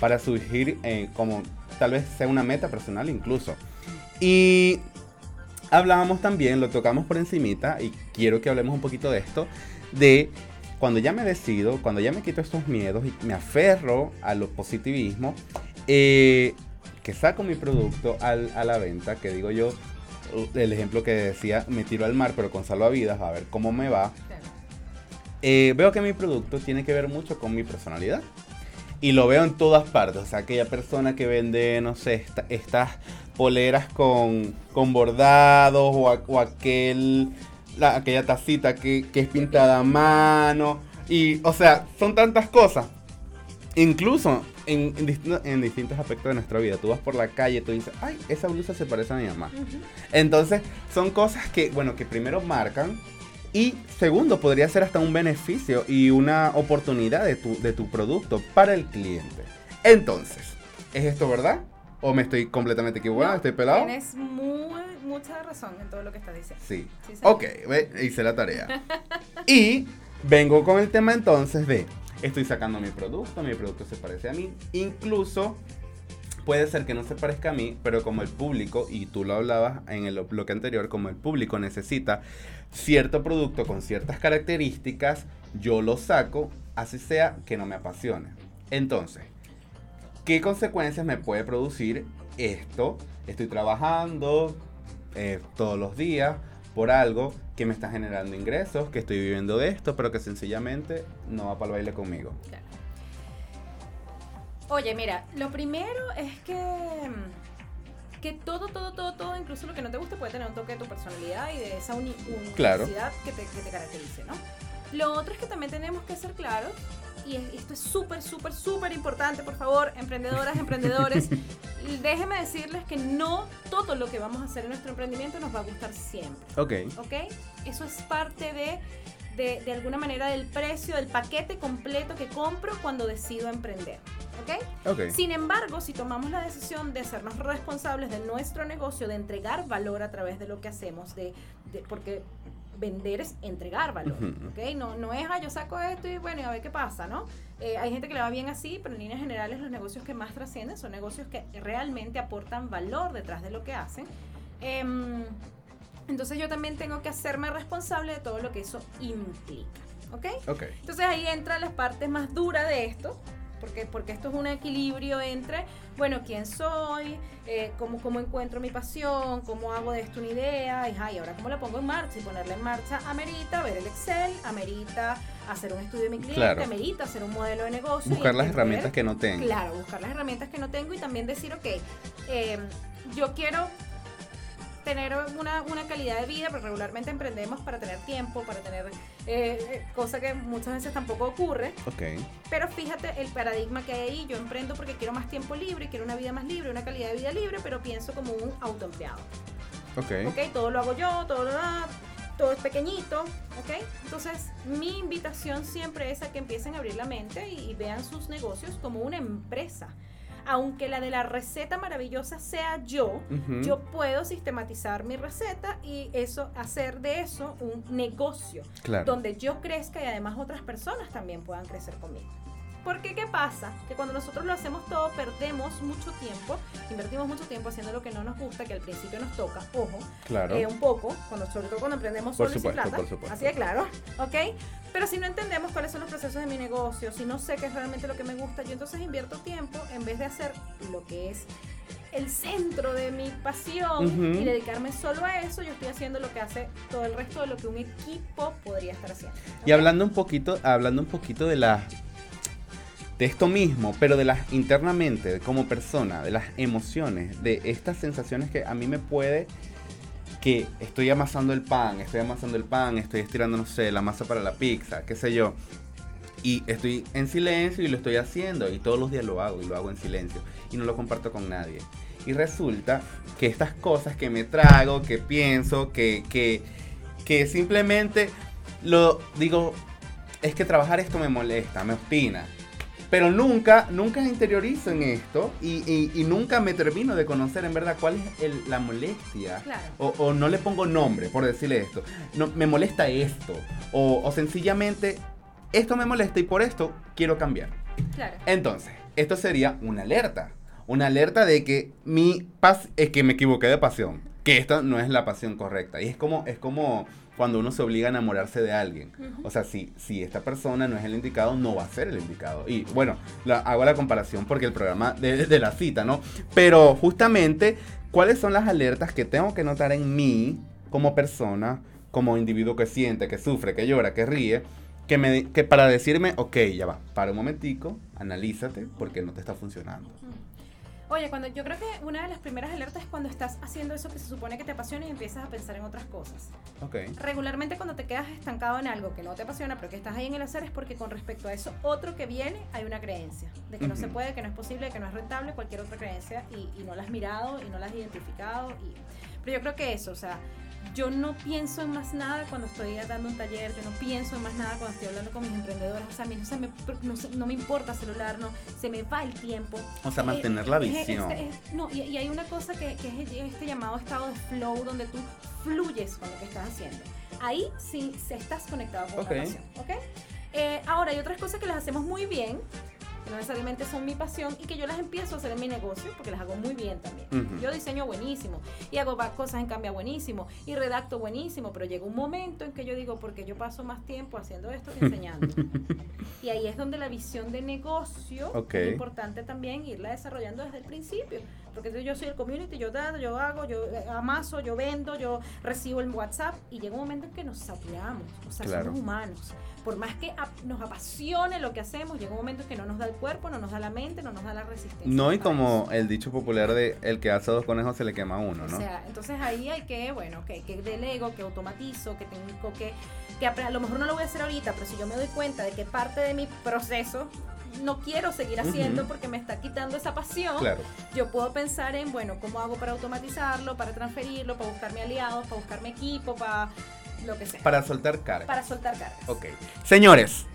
A: para surgir eh, como tal vez sea una meta personal incluso. Y hablábamos también, lo tocamos por encimita y quiero que hablemos un poquito de esto, de cuando ya me decido, cuando ya me quito estos miedos y me aferro a los positivismo, eh, que saco mi producto al- a la venta, que digo yo, el ejemplo que decía, me tiro al mar pero con salvavidas, a ver cómo me va, eh, veo que mi producto tiene que ver mucho con mi personalidad. Y lo veo en todas partes. O sea, aquella persona que vende, no sé, esta- estas poleras con, con bordados o, a- o aquel, la- aquella tacita que, que es pintada a mano. Y, o sea, son tantas cosas. Incluso en, en distintos- en distintos aspectos de nuestra vida. Tú vas por la calle, tú dices, ay, esa blusa se parece a mi mamá. Entonces, son cosas que, bueno, que primero marcan y segundo, podría ser hasta un beneficio y una oportunidad de tu, de tu producto para el cliente. Entonces, ¿es esto verdad? ¿O me estoy completamente equivocado?
B: No,
A: ¿Estoy pelado?
B: Tienes muy, mucha razón en todo lo que estás diciendo.
A: Sí.
B: Sí.
A: Ok, hice la tarea. y vengo con el tema entonces de, estoy sacando mi producto, mi producto se parece a mí, incluso puede ser que no se parezca a mí, pero como el público, y tú lo hablabas en el bloque anterior, como el público necesita cierto producto con ciertas características, yo lo saco, así sea que no me apasione. Entonces, ¿qué consecuencias me puede producir esto? Estoy trabajando eh, todos los días por algo que me está generando ingresos, que estoy viviendo de esto, pero que sencillamente no va para el baile conmigo.
B: Claro. Oye, mira, lo primero es que mm, que todo, todo, todo, todo, incluso lo que no te guste puede tener un toque de tu personalidad y de esa uni
A: Claro.
B: unicidad que, te, que te caracterice, ¿no? Lo otro es que también tenemos que ser claros, y es- esto es súper, súper, súper importante, por favor, emprendedoras, emprendedores, déjenme decirles que no todo lo que vamos a hacer en nuestro emprendimiento nos va a gustar siempre.
A: Ok.
B: ¿ok? Eso es parte de, de, de alguna manera del precio, del paquete completo que compro cuando decido emprender, ¿ok?
A: Ok.
B: Sin embargo, si tomamos la decisión de hacernos responsables de nuestro negocio, de entregar valor a través de lo que hacemos, de, de- porque vender es entregar valor. ¿ok? No, no es, ah, yo saco esto y bueno, y a ver qué pasa, ¿no? Eh, hay gente que le va bien así, pero en líneas generales los negocios que más trascienden son negocios que realmente aportan valor detrás de lo que hacen. Em, entonces yo también tengo que hacerme responsable de todo lo que eso implica, ¿ok?
A: Ok.
B: Entonces ahí entra la parte más dura de esto, porque, porque esto es un equilibrio entre, bueno, quién soy, eh, cómo, cómo encuentro mi pasión, cómo hago de esto una idea, y, ay, ahora cómo la pongo en marcha, y ponerla en marcha amerita ver el Excel, amerita hacer un estudio de mi cliente,
A: Claro.
B: amerita hacer un modelo de negocio.
A: Buscar las herramientas que no tengo.
B: Claro, buscar las herramientas que no tengo y también decir, ok, eh, yo quiero tener una, una calidad de vida, pero regularmente emprendemos para tener tiempo, para tener eh, eh, cosa que muchas veces tampoco ocurre.
A: Ok.
B: Pero fíjate el paradigma que hay ahí, yo emprendo porque quiero más tiempo libre, quiero una vida más libre, una calidad de vida libre, pero pienso como un autoempleado.
A: Ok.
B: ¿ok? Todo lo hago yo, todo lo da, todo es pequeñito, ¿ok? Entonces, mi invitación siempre es a que empiecen a abrir la mente y, y vean sus negocios como una empresa. Aunque la de la receta maravillosa sea yo, yo puedo sistematizar mi receta y eso hacer de eso un negocio
A: Claro.
B: donde yo crezca y además otras personas también puedan crecer conmigo. Porque ¿qué pasa? Que cuando nosotros lo hacemos todo perdemos mucho tiempo, invertimos mucho tiempo haciendo lo que no nos gusta, que al principio nos toca, ojo,
A: Claro.
B: eh, un poco, cuando, sobre todo cuando emprendemos
A: Por
B: solo y sin
A: supuesto,
B: plata,
A: por supuesto.
B: así de claro, ¿ok? Pero si no entendemos cuáles son los procesos de mi negocio, si no sé qué es realmente lo que me gusta, yo entonces invierto tiempo en vez de hacer lo que es el centro de mi pasión y dedicarme solo a eso, yo estoy haciendo lo que hace todo el resto de lo que un equipo podría estar haciendo.
A: Y hablando un poquito, hablando un poquito de las de esto mismo, pero de las internamente, como persona, de las emociones, de estas sensaciones que a mí me puede que estoy amasando el pan, estoy amasando el pan, estoy estirando, no sé, la masa para la pizza, qué sé yo. Y estoy en silencio y lo estoy haciendo y todos los días lo hago y lo hago en silencio y no lo comparto con nadie. Y resulta que estas cosas que me trago, que pienso, que, que, que simplemente lo digo, es que trabajar esto me molesta, me obstina. Pero nunca, nunca interiorizo en esto y, y- y nunca me termino de conocer en verdad cuál es el- la molestia.
B: Claro.
A: O, o no le pongo nombre por decirle esto. No, me molesta esto. O, o sencillamente, esto me molesta y por esto quiero cambiar.
B: Claro.
A: Entonces, esto sería una alerta. Una alerta de que mi paz es que me equivoqué de pasión. Que esta no es la pasión correcta. Y es como, es como cuando uno se obliga a enamorarse de alguien. O sea, si, si esta persona no es el indicado, no va a ser el indicado. Y bueno, la- hago la comparación porque el programa de, de la cita, ¿no? Pero justamente, ¿cuáles son las alertas que tengo que notar en mí como persona, como individuo que siente, que sufre, que llora, que ríe? Que, me, que para decirme, ok, ya va, para un momentico, analízate porque no te está funcionando.
B: Oye, cuando yo creo que una de las primeras alertas es cuando estás haciendo eso que se supone que te apasiona y empiezas a pensar en otras cosas.
A: Ok.
B: Regularmente cuando te quedas estancado en algo que no te apasiona, pero que estás ahí en el hacer, es porque con respecto a eso otro que viene hay una creencia de que no se puede, que no es posible, que no es rentable, cualquier otra creencia y, y no la has mirado y no la has identificado. Y... Pero yo creo que eso, o sea, yo no pienso en más nada cuando estoy dando un taller, yo no pienso en más nada cuando estoy hablando con mis emprendedores, o sea, a mí no, se me, no, me importa celular, no, se me va el tiempo.
A: O sea,
B: Eh,
A: mantener la
B: es- es-
A: visión.
B: es- no, y, y hay una cosa que, que es este llamado estado de flow, donde tú fluyes con lo que estás haciendo. Ahí sí se estás conectado con la pasión, ¿ok? Eh, ahora, hay otras cosas que las hacemos muy bien, que no necesariamente son mi pasión, y que yo las empiezo a hacer en mi negocio, porque las hago muy bien también. Yo diseño buenísimo, y hago cosas en cambio buenísimo, y redacto buenísimo, pero llega un momento en que yo digo, porque yo paso más tiempo haciendo esto que enseñando. y ahí es donde la visión de negocio es importante también irla desarrollando desde el principio. Porque yo soy el community, yo dado, yo hago, yo eh, amaso, yo vendo, yo recibo el WhatsApp y llega un momento en que nos saturamos, o sea,
A: Claro.
B: somos humanos. Por más que nos apasione lo que hacemos, llega un momento en que no nos da el cuerpo, no nos da la mente, no nos da la resistencia.
A: No, y como
B: eso.
A: el dicho popular de el que hace dos conejos se le quema uno, ¿no?
B: O sea, entonces ahí hay que, bueno, que, que delego, que automatizo, que tengo que, que a lo mejor no lo voy a hacer ahorita, pero si yo me doy cuenta de que parte de mi proceso no quiero seguir haciendo porque me está quitando esa pasión,
A: claro.
B: yo puedo pensar en, bueno, ¿cómo hago para automatizarlo, para transferirlo, para buscarme aliados, para buscarme equipo, para lo que sea?
A: Para soltar carga.
B: Para soltar cargas.
A: Ok. Señores,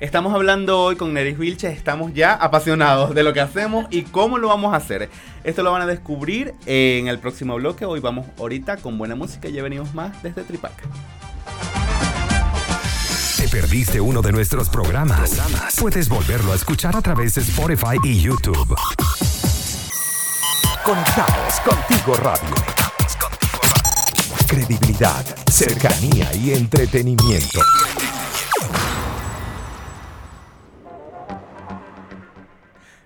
A: estamos hablando hoy con Neris Vilches. Estamos ya apasionados de lo que hacemos y cómo lo vamos a hacer. Esto lo van a descubrir en el próximo bloque. Hoy vamos ahorita con buena música y ya venimos más desde Tripac.
C: ¿Te perdiste uno de nuestros programas? Puedes volverlo a escuchar a través de Spotify y YouTube. Conectados contigo radio. Credibilidad, cercanía y entretenimiento.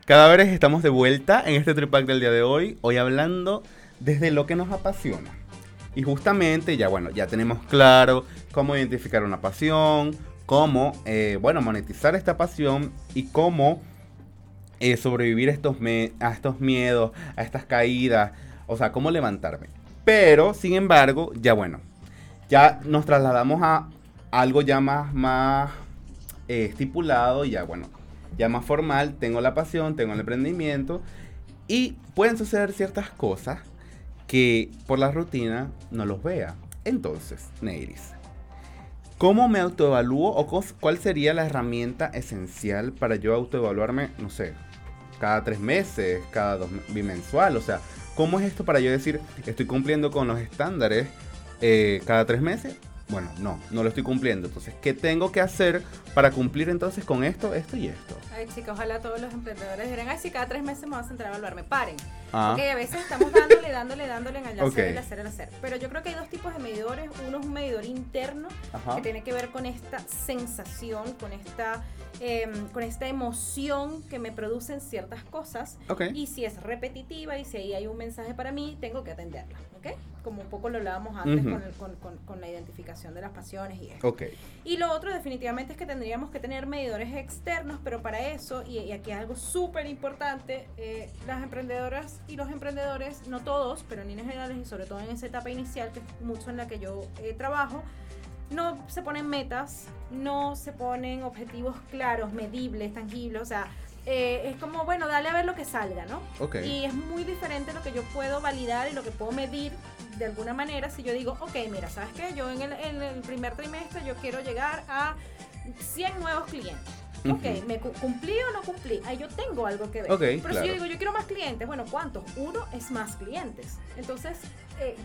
A: Cadáveres, estamos de vuelta en este Tripac del día de hoy. Hoy hablando desde lo que nos apasiona. Y justamente, ya bueno, ya tenemos claro cómo identificar una pasión, cómo, eh, bueno, monetizar esta pasión y cómo eh, sobrevivir a estos, a estos miedos, a estas caídas, o sea, cómo levantarme. Pero, sin embargo, ya bueno, ya nos trasladamos a algo ya más, más eh, estipulado ya bueno, ya más formal, tengo la pasión, tengo el emprendimiento y pueden suceder ciertas cosas que por la rutina no los vea. Entonces, Neiris, ¿cómo me autoevalúo o cuál sería la herramienta esencial para yo autoevaluarme, no sé, cada tres meses, cada dos me- bimensual? O sea, ¿cómo es esto para yo decir, estoy cumpliendo con los estándares eh, cada tres meses? Bueno, no, no lo estoy cumpliendo. Entonces, ¿qué tengo que hacer para cumplir entonces con esto, esto y esto?
B: Ay, chicos, ojalá todos los emprendedores dijeran, ay, si cada tres meses me voy a sentar a evaluarme. Paren.
A: Ah,
B: Ok, a veces estamos dándole, dándole, dándole en el hacer,
A: Ok.
B: el hacer, el hacer. Pero yo creo que hay dos tipos de medidores. Uno es un medidor interno
A: ajá.
B: que tiene que ver con esta sensación, con esta, em, con esta emoción que me producen ciertas cosas.
A: Ok.
B: Y si es repetitiva y si ahí hay un mensaje para mí, tengo que atenderla. ¿Ok? Como un poco lo hablábamos antes con, el- con- con- con la identificación de las pasiones y esto.
A: Ok.
B: Y lo otro definitivamente es que tendríamos que tener medidores externos, pero para eso, y, y aquí es algo súper importante, eh, las emprendedoras y los emprendedores, no todos, pero en líneas generales y sobre todo en esa etapa inicial, que es mucho en la que yo eh, trabajo, no se ponen metas, no se ponen objetivos claros, medibles, tangibles, o sea, eh, es como, bueno, dale a ver lo que salga, ¿no? Y es muy diferente lo que yo puedo validar y lo que puedo medir de alguna manera si yo digo, ok, mira, ¿sabes qué? Yo en el, en el primer trimestre yo quiero llegar a 100 nuevos clientes. Ok,
A: Ujú.
B: ¿me cu- cumplí o no cumplí? Ahí yo tengo algo que ver.
A: Ok,
B: Pero si
A: claro.
B: yo digo, yo quiero más clientes, bueno, ¿cuántos? Uno es más clientes. Entonces, eh,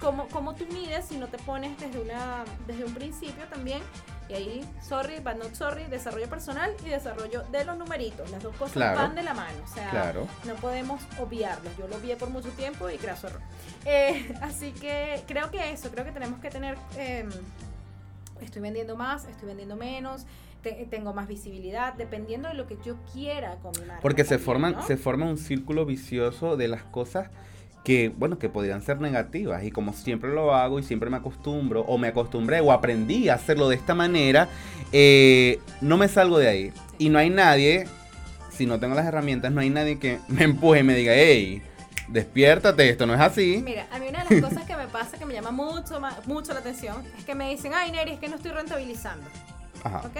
B: ¿cómo, cómo tú mides si no te pones desde, una, desde un principio también? Y ahí, sorry, but not sorry, desarrollo personal y desarrollo de los numeritos. Las dos cosas
A: Claro.
B: van de la mano. O sea,
A: Claro.
B: no podemos obviarlos. Yo lo obvié por mucho tiempo y craso error. Eh, así que creo que eso, creo que tenemos que tener... eh, estoy vendiendo más, estoy vendiendo menos, te- tengo más visibilidad, dependiendo de lo que yo quiera con mi marca.
A: Porque se
B: también,
A: forman,
B: ¿no?
A: se forma un círculo vicioso de las cosas que, bueno, que podrían ser negativas. Y como siempre lo hago y siempre me acostumbro, o me acostumbré, o aprendí a hacerlo de esta manera, eh, no me salgo de ahí. Y no hay nadie, si no tengo las herramientas, no hay nadie que me empuje y me diga, hey, despiértate, esto no es así.
B: Mira, a mí una de las cosas que me pasa que me llama mucho, mucho la atención es que me dicen, ay, Neri, es que no estoy rentabilizando.
A: Ajá.
B: ¿ok?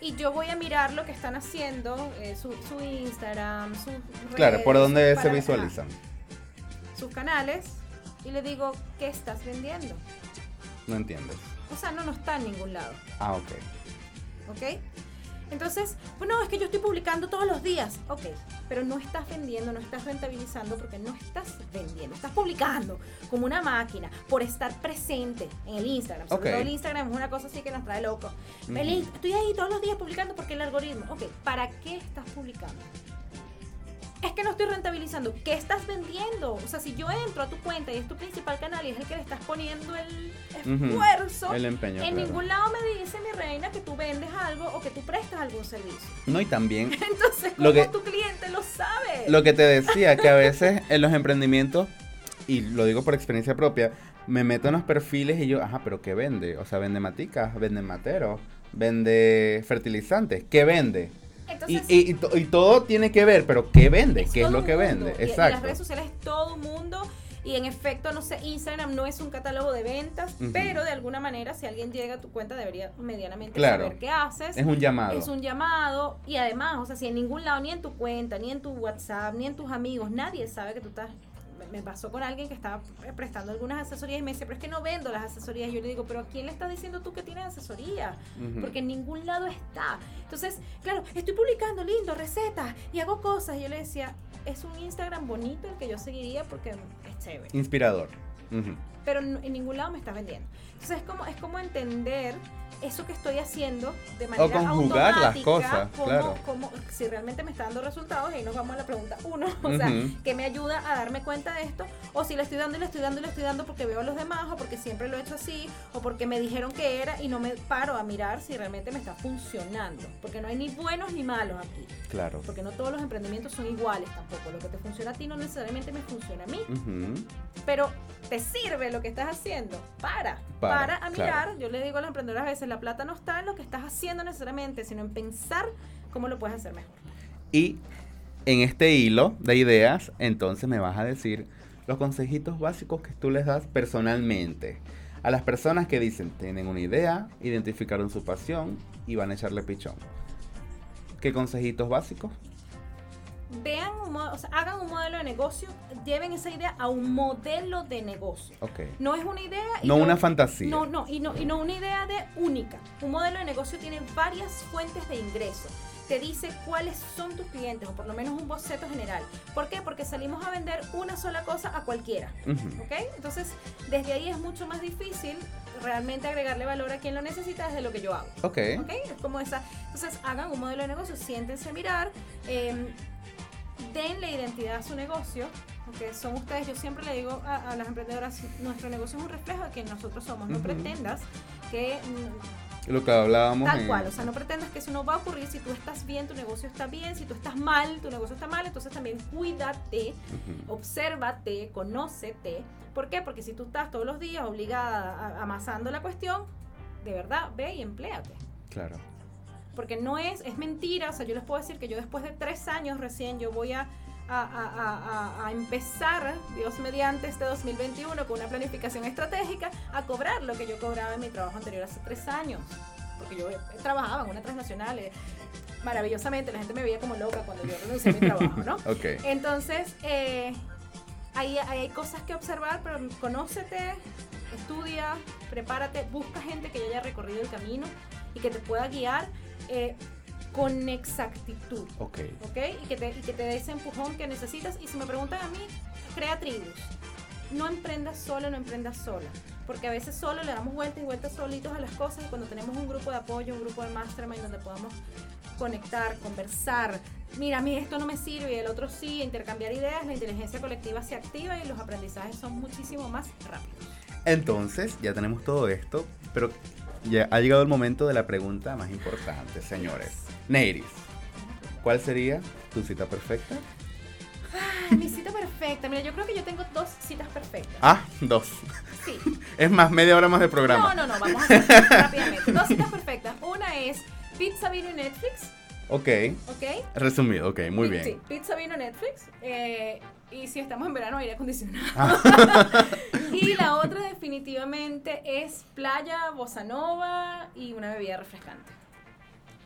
B: Y yo voy a mirar lo que están haciendo, eh, su, su Instagram, sus
A: Claro, por
B: redes, para-
A: se visualizan.
B: sus canales, y le digo, ¿qué estás vendiendo?
A: No entiendes.
B: O sea, no, no está en ningún lado,
A: Ah, ok.
B: ¿ok? Entonces, bueno, es que yo estoy publicando todos los días, ok, pero no estás vendiendo, no estás rentabilizando porque no estás vendiendo, estás publicando como una máquina por estar presente en el Instagram. Sobre
A: Ok.
B: todo el Instagram es una cosa así que nos trae loco. Estoy ahí todos los días publicando porque el algoritmo, ok, ¿para qué estás publicando? Es que no estoy rentabilizando. ¿Qué estás vendiendo? O sea, si yo entro a tu cuenta y es tu principal canal y es el que le estás poniendo el esfuerzo,
A: El empeño.
B: en
A: claro.
B: ningún lado me dice mi reina que tú vendes algo o que tú prestas algún servicio.
A: No, y también
B: Entonces,
A: Lo
B: ¿cómo
A: que-
B: tu cliente lo sabe?
A: lo que te decía, que a veces en los emprendimientos, y lo digo por experiencia propia, me meto en los perfiles y yo, ajá, pero ¿qué vende? O sea, vende maticas, vende materos, vende fertilizantes, ¿qué vende? Y,
B: Entonces,
A: y- y to- y todo tiene que ver, pero ¿qué vende? ¿Qué es lo que
B: mundo.
A: vende?
B: Y, las
A: Exacto.
B: redes sociales es todo mundo. Y en efecto, no sé, Instagram no es un catálogo de ventas, pero de alguna manera, si alguien llega a tu cuenta, debería medianamente
A: Claro.
B: saber qué haces.
A: Es un llamado.
B: Es un llamado y además, o sea, si en ningún lado, ni en tu cuenta, ni en tu WhatsApp, ni en tus amigos, nadie sabe que tú estás... me- pasó con alguien que estaba prestando algunas asesorías y me decía, pero es que no vendo las asesorías. Y yo le digo, pero ¿a quién le estás diciendo tú que tienes asesoría? Porque en ningún lado está. Entonces, claro, estoy publicando lindo, recetas y hago cosas. Y yo le decía, es un Instagram bonito el que yo seguiría porque es chévere.
A: Inspirador. Ujú.
B: Pero en ningún lado me estás vendiendo. Entonces es como, es como entender eso que estoy haciendo de manera
A: conjugar las
B: automática,
A: cosas,
B: cómo-
A: claro.
B: si realmente me está dando resultados, y ahí nos vamos a la pregunta uno, o sea,
A: Ujú.
B: que me ayuda a darme cuenta de esto, o si le estoy dando y le estoy dando y le estoy dando porque veo a los demás, o porque siempre lo he hecho así, o porque me dijeron que era y no me paro a mirar si realmente me está funcionando, porque no hay ni buenos ni malos aquí,
A: Claro.
B: porque no todos los emprendimientos son iguales tampoco, lo que te funciona a ti no necesariamente me funciona a mí,
A: Ujú.
B: pero te sirve lo que estás haciendo. Para,
A: Para,
B: para, a mirar.
A: claro.
B: Yo le digo a los emprendedores a veces, la plata no está en lo que estás haciendo necesariamente, sino en pensar cómo lo puedes hacer mejor.
A: Y en este hilo de ideas, entonces me vas a decir los consejitos básicos que tú les das personalmente a las personas que dicen, tienen una idea, identificaron su pasión y van a echarle pichón. ¿Qué consejitos básicos?
B: Vean, un o sea, hagan un modelo de negocio, lleven esa idea a un modelo de negocio.
A: Ok.
B: No es una idea. y
A: No una fantasía.
B: No, no, y no, y no una idea de única. Un modelo de negocio tiene varias fuentes de ingreso. Te dice cuáles son tus clientes, o por lo menos un boceto general. ¿Por qué? Porque salimos a vender una sola cosa a cualquiera.
A: Ujú.
B: ¿Ok? Entonces, desde ahí es mucho más difícil realmente agregarle valor a quien lo necesita desde lo que yo hago.
A: Ok.
B: ¿Ok? Es como esa. Entonces, hagan un modelo de negocio, siéntense a mirar, eh, denle identidad a su negocio, porque son ustedes, yo siempre le digo a, a las emprendedoras, nuestro negocio es un reflejo de quien nosotros somos, no
A: Ujú.
B: pretendas que mm,
A: Lo que hablábamos
B: tal
A: en-
B: cual, o sea, no pretendas que eso no va a ocurrir, si tú estás bien, tu negocio está bien, si tú estás mal, tu negocio está mal, entonces también cuídate,
A: Ujú.
B: obsérvate, conócete. ¿Por qué? Porque si tú estás todos los días obligada a- amasando la cuestión, de verdad, ve y empléate.
A: Claro.
B: Porque no es, es mentira, o sea, yo les puedo decir que yo después de tres años recién yo voy a, a, a- a- empezar, Dios mediante este 2021, con una planificación estratégica, a cobrar lo que yo cobraba en mi trabajo anterior hace tres años. Porque yo trabajaba en una transnacional, eh, maravillosamente, la gente me veía como loca cuando yo renuncié a mi trabajo, ¿no?
A: Ok.
B: Entonces, eh, ahí hay cosas que observar, pero conócete, estudia, prepárate, busca gente que ya haya recorrido el camino y que te pueda guiar eh, con exactitud.
A: Ok.
B: ¿Ok? Y que, te, y que te dé ese empujón que necesitas. Y si me preguntan a mí, crea tribus. No emprendas solo, no emprendas sola. Porque a veces solo le damos vueltas y vueltas solitos a las cosas y cuando tenemos un grupo de apoyo, un grupo de mastermind donde podamos conectar, conversar, mira, a mí esto no me sirve y el otro sí, intercambiar ideas, la inteligencia colectiva se activa y los aprendizajes son muchísimo más rápidos.
A: Entonces, ya tenemos todo esto, pero ya ha llegado el momento de la pregunta más importante, señores. Neiris, ¿cuál sería tu cita perfecta?
B: Ay, mi cita perfecta. Mira, yo creo que yo tengo dos citas perfectas.
A: Ah, dos.
B: Sí.
A: Es más, media hora más de programa.
B: No, no, no, vamos a hacer rápidamente. Dos citas perfectas. Una es Pizza Vino y Netflix,
A: Ok,
B: ¿ok?
A: resumido, ok, muy bien.
B: Sí, Pizza Vino Netflix. eh, y si estamos en verano, aire acondicionado.
A: Ah.
B: y la otra definitivamente es playa, bossa nova y una bebida refrescante.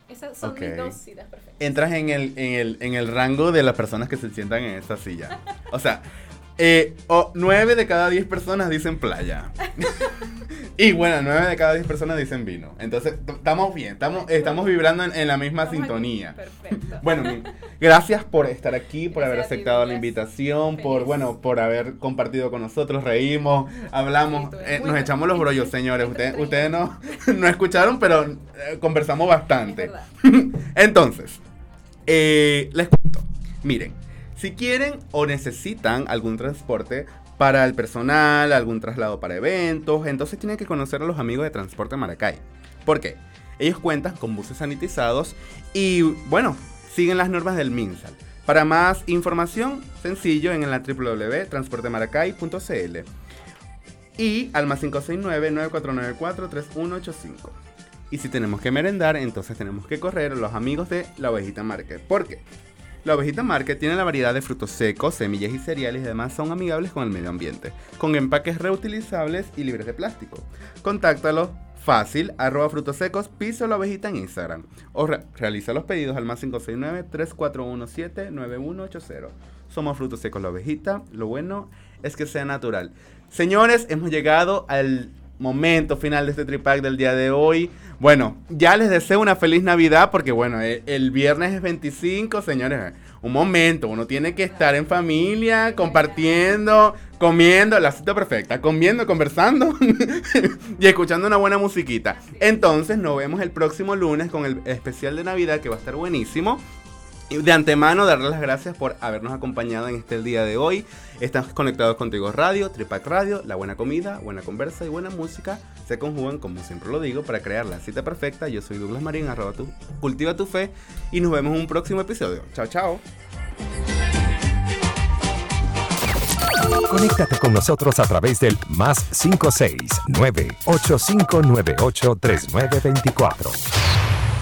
B: Esas son
A: Ok.
B: mis dos citas perfectas.
A: Entras en el, en, el, en el rango de las personas que se sientan en esta silla. O sea, eh, o nueve de cada diez personas dicen playa. y bueno, nueve de cada diez personas dicen vino. Entonces, estamos bien, estamos, estamos vibrando en, en la misma
B: Estamos aquí.
A: sintonía.
B: Perfecto.
A: Bueno, gracias por estar aquí, por haber
B: ti,
A: aceptado la invitación, por bueno, por haber compartido con nosotros, reímos, hablamos, eh, nos echamos los brollos, señores. Ustedes, ustedes no, no escucharon, pero eh, conversamos bastante. Entonces, eh, les cuento. Miren, si quieren o necesitan algún transporte para el personal, algún traslado para eventos, entonces tienen que conocer a los amigos de Transporte Maracay. ¿Por qué? Ellos cuentan con buses sanitizados y, bueno, siguen las normas del MinSal. Para más información, sencillo en la www.transportemaracay.cl y al más 569-9494-3185. Y si tenemos que merendar, entonces tenemos que correr a los amigos de la Ovejita Market. ¿Por qué? La Ovejita Market tiene la variedad de frutos secos, semillas y cereales y además son amigables con el medio ambiente, con empaques reutilizables y libres de plástico. Contáctalo fácil, arroba frutos secos, piso la ovejita en Instagram. O re- realiza los pedidos al más 569-3417-9180. Somos frutos secos la ovejita. Lo bueno es que sea natural. Señores, hemos llegado al momento final de este tripack del día de hoy. Bueno, ya les deseo una feliz Navidad porque bueno, e- el, viernes es 25, señores. Un momento, uno tiene que estar en familia, compartiendo, comiendo, la cita perfecta, comiendo, conversando y escuchando una buena musiquita. Entonces nos vemos el próximo lunes con el especial de Navidad que va a estar buenísimo. De antemano, darles las gracias por habernos acompañado en este día de hoy. Estamos conectados contigo Radio, Tripac Radio, la buena comida, buena conversa y buena música se conjugan, como siempre lo digo, para crear la cita perfecta. Yo soy Douglas Marín, arroba tu, cultiva tu fe y nos vemos en un próximo episodio. Chao, chao.
C: Conéctate con nosotros a través del más 569 8598 3924.